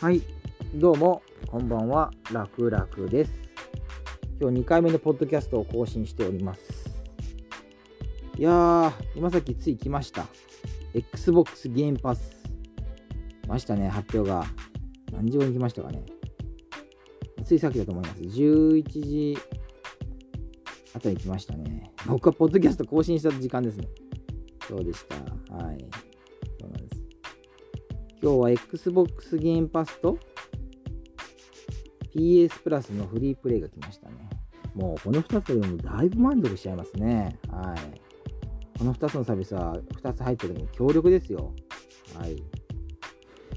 はい、どうも、こんばんは、らくらくです。今日2回目のポッドキャストを更新しております。いやー、今さっきつい来ました。Xbox ゲームパス。来ましたね、発表が。何時頃に来ましたかね。ついさっきだと思います。11時あたりに来ましたね。僕はポッドキャスト更新した時間ですね。そうでした。はい。今日は Xbox ゲームパスと PS プラスのフリープレイが来ましたね。もうこの2つでもだいぶ満足しちゃいますね。はい。この2つのサービスは2つ入ってるのに強力ですよ。はい。い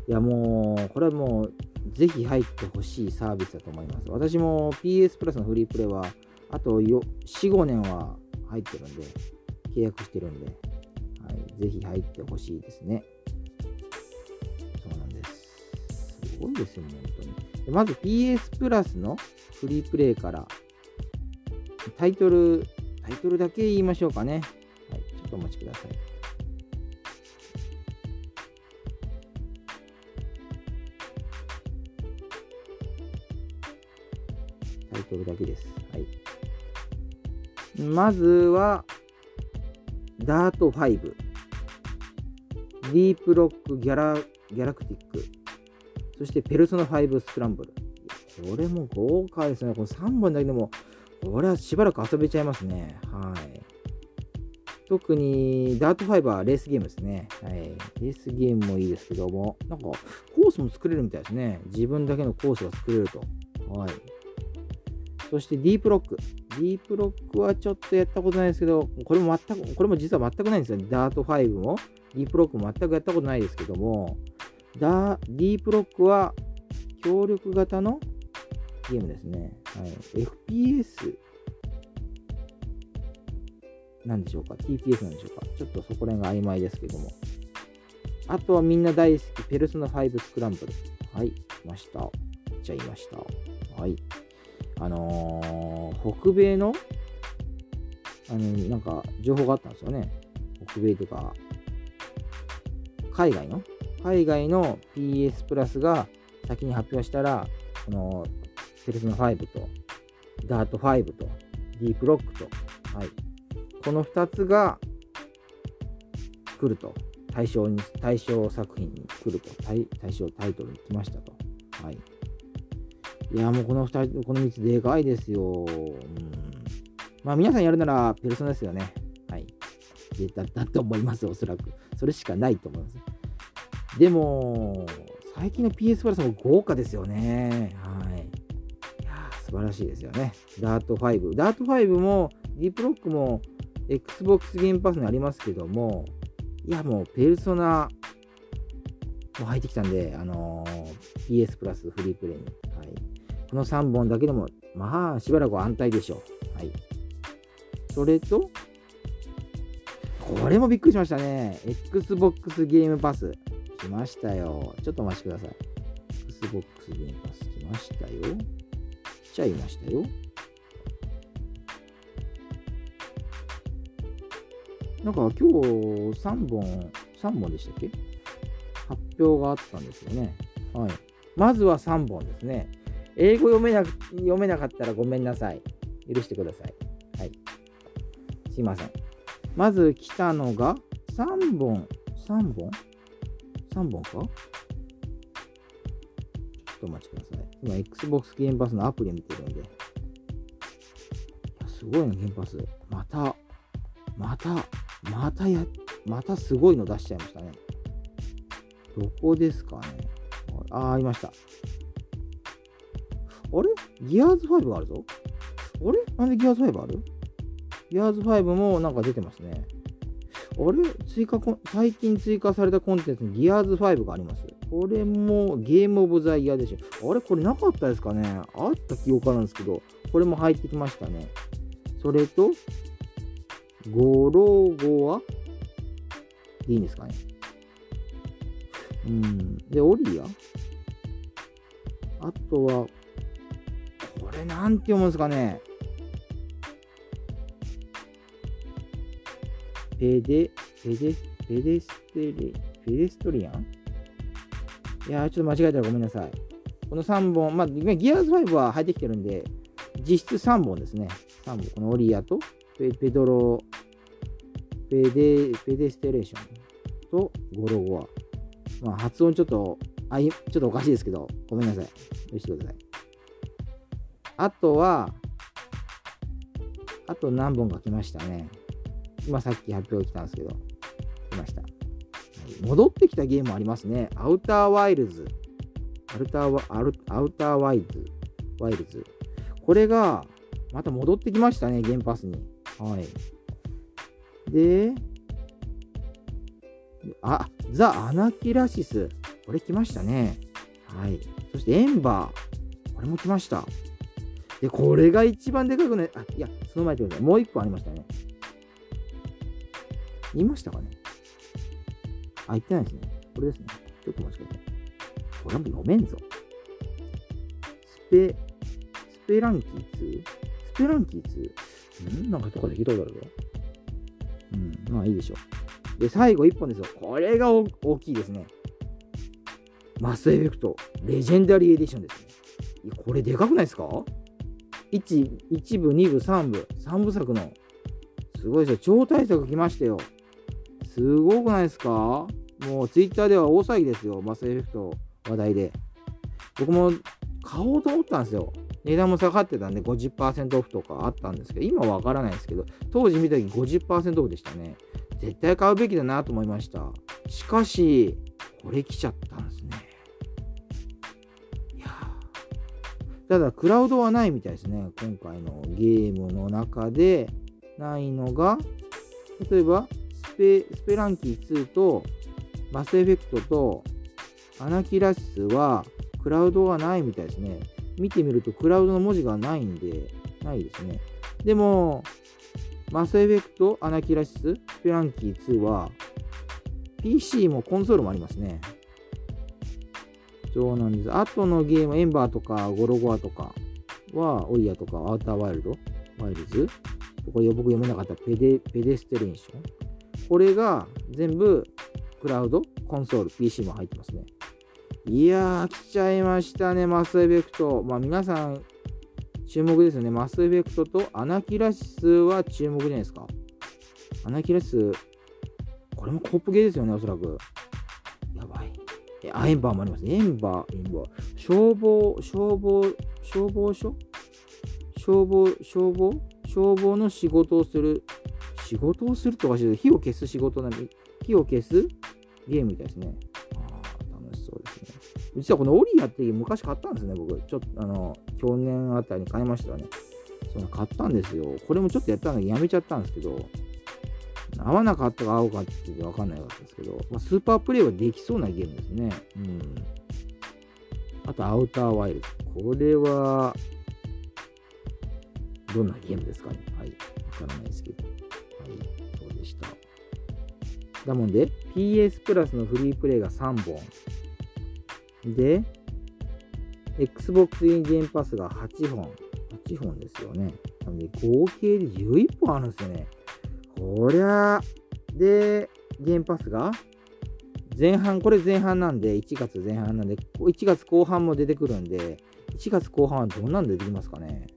やもう、これはもう、ぜひ入ってほしいサービスだと思います。私も PS プラスのフリープレイは、あと4、5年は入ってるんで、契約してるんで、はい、ぜひ入ってほしいですね。ごいですよね、本当に。まず PS プラスのフリープレイから、タイトル、タイトルだけ言いましょうかね。はい、ちょっとお待ちください。タイトルだけです。はい。まずは、ダート5、ディープロックギャラギャラクティック、そしてペルソナ5スクランブル。これも豪華ですね。この3本だけでも、これはしばらく遊べちゃいますね。はい。特に、ダート5はレースゲームですね。はい。レースゲームもいいですけども、なんか、コースも作れるみたいですね。自分だけのコースが作れると。はい。そしてディープロック。ディープロックはちょっとやったことないですけど、これも全く、これも実は全くないんですよ。ダート5も、ディープロックも全くやったことないですけども、ダディープロックは協力型のゲームですね。はい、FPS なんでしょうか ?TPS なんでしょうか？ちょっとそこら辺が曖昧ですけども。あとはみんな大好き、ペルソナ5スクランブル。はい、来ました。来ちゃいました。はい。あのー、北米の、あの、なんか、情報があったんですよね。北米とか、海外の海外の PS プラスが先に発表したら、この、ペルソナ5と、ダート5と、ディープロックと、はい。この2つが来ると。対象に、対象作品に来ると。対対象タイトルに来ましたと。はい。いや、もうこの2人、この3つでかいですよ。うん。まあ皆さんやるなら、ペルソナですよね。はい。だだと思います、おそらく。それしかないと思います。でも、最近の PS プラスも豪華ですよね。はい。いや素晴らしいですよね。ダート5。ダート5も、ディープロックも、Xbox ゲームパスにありますけども、いや、もう、ペルソナも入ってきたんで、あのー、PS プラスフリープレイに。はい。この3本だけでも、まあ、しばらくは安泰でしょう。はい。それと、これもびっくりしましたね。Xbox ゲームパス。来ましたよ。ちょっとお待ちください。Xbox ゲームパス来ましたよ。来ちゃいましたよ。なんか今日3本、3本でしたっけ？発表があったんですよね。はい。まずは3本ですね。英語読めな読めなかったらごめんなさい。許してください。はい。すいません。まず来たのが3本。3本？?3 本か？ちょっとお待ちください。今、Xbox ゲームパスのアプリ見てるんで。いやすごいな、ゲームパス。また、また、またや、またすごいの出しちゃいましたね。どこですかね？ああ、いました。あれ？ギアーズ5があるぞ。あれ？なんでギアーズ5ある？ギアーズ5もなんか出てますね。あれ？追加、最近追加されたコンテンツにギアーズ5があります。これもゲームオブザイヤーでしょ。あれ？これなかったですかね？あった記憶あるんですけど、これも入ってきましたね。それと、ゴロゴア？でいいんですかね？うん。で、オリア？あとは、これなんて読むんですかね？ペデ、ペデ、ペデステレ、ペデストリアン？いやー、ちょっと間違えたらごめんなさい。この3本、まあ、ギアーズ5は入ってきてるんで、実質3本ですね。3本。このオリアとペペドロ、ペデ、ペデステレーションとゴロゴア。まあ、発音ちょっと、あい、ちょっとおかしいですけど、ごめんなさい。許してください。あとは、あと何本か来ましたね。今さっき発表来たんですけど、来ました。戻ってきたゲームありますね。アウターワイルズ。アルターワアルアウターワイズ。ワイルズ。これが、また戻ってきましたね、ゲームパスに。はい。で、あ、ザ・アナキラシス。これ来ましたね。はい。そしてエンバー。これも来ました。で、これが一番でかくね、あ、いや、その前でください。もう一個ありましたね。言いましたかね？あ、言ってないですね。これですね。ちょっと待ちください。これも読めんぞ。スペ、スペランキー 2? スペランキー 2? ん？なんかとかで聞いたことあるぞ。うん、まあいいでしょう。で、最後1本ですよ。これが大きいですね。マスエフェクト、レジェンダリーエディションですね。いや、これでかくないですか？1, 1部、2部、3部、3部作の、すごいですよ。超大作来ましたよ。すごくないですか？もうツイッターでは大騒ぎですよ。マスエフェクト話題で。僕も買おうと思ったんですよ。値段も下がってたんで50%オフとかあったんですけど、今わからないですけど、当時見た時50%オフでしたね。絶対買うべきだなと思いました。しかし、これ来ちゃったんですね。いやただ、クラウドはないみたいですね。今回のゲームの中でないのが、例えばペ、スペランキー2とマスエフェクトとアナキラシスはクラウドがないみたいですね。見てみるとクラウドの文字がないんで、ないですね。でも、マスエフェクト、アナキラシス、スペランキー2は PC もコンソールもありますね。そうなんです。後のゲーム、エンバーとかゴロゴアとかは、オリアとかアウターワイルド、ワイルズ、これ僕読めなかったペデペデステレーション。これが全部クラウド、コンソール、PC も入ってますね。いやー、来ちゃいましたね、マスエフェクト。まあ皆さん、注目ですよね。マスエフェクトとアナキラシスは注目じゃないですか。アナキラシス、これもコップゲーですよね、おそらく。やばい。え、あ、エンバーもあります。エンバー、エンバー。消防、消防、消防署？消防、消防？消防の仕事をする。仕事をするとかしい火を消す仕事なんで、火を消すゲームみたいですね。ああ、楽しそうですね実はこのオリアって昔買ったんですね、僕。ちょっと、あの、去年あたりに買いましたね。その買ったんですよ。これもちょっとやったのにやめちゃったんですけど、合わなかったか合うかってわかんないかったですけど、まあ、スーパープレイはできそうなゲームですね。うん。あと、アウターワイルド。これは、どんなゲームですかね。はい。わからないですけど。そうでした？だもんで、PS プラスのフリープレイが3本。で、Xbox ゲームパスが8本。8本ですよね。なので、合計で11本あるんですよね。こりゃ、で、ゲームパスが？前半、これ前半なんで、1月前半なんで、1月後半も出てくるんで、1月後半はどんなんでできますかね。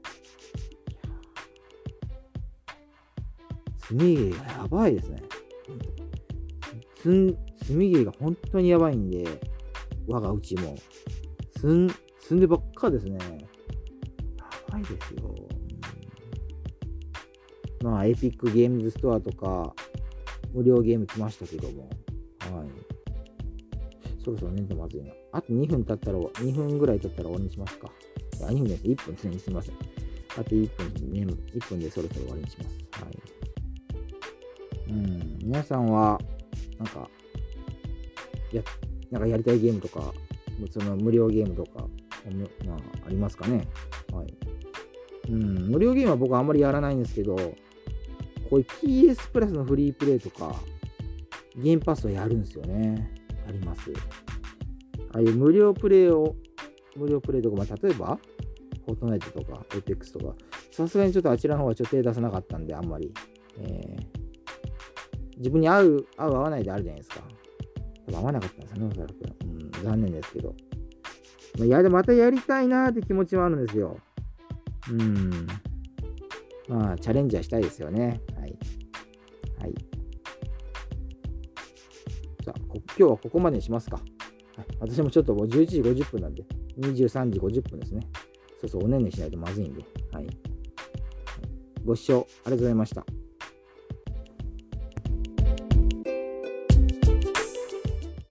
み毛がやばいですね。積み毛が本当にやばいんで、我がうちも。積ん積んでばっかですね。やばいですよ。まあ、エピックゲームズストアとか、無料ゲーム来ましたけども。はい。そろそろ寝るとまずいな。あと2分経ったら、2分ぐらい経ったら終わりにしますか。いや、2分です。1分ですね。すみません。あと1分、ね、1分でそろそろ終わりにします。はい。うん。皆さんは、なんか、や、なんかやりたいゲームとか、その無料ゲームとか、まあ、ありますかね？はい。うん、無料ゲームは僕はあんまりやらないんですけど、こういう PS プラスのフリープレイとか、ゲームパスはやるんですよね。あります。ああいう無料プレイを、無料プレイとか、まあ、例えば、フォートナイトとか、エイペックスとか、さすがにちょっとあちらの方はちょっと手出さなかったんで、あんまり。えー、自分に合う、合う合わないであるじゃないですか。合わなかったんですよね、おそらく。うん、残念ですけど。まあ、や、でまたやりたいなーって気持ちはあるんですよ。うん。まあ、チャレンジはしたいですよね。はい。はい。じゃあ、今日はここまでにしますか。はい、私もちょっともう11時50分なんで、23時50分ですね。そうそう、おねんねしないとまずいんで。はい。ご視聴ありがとうございました。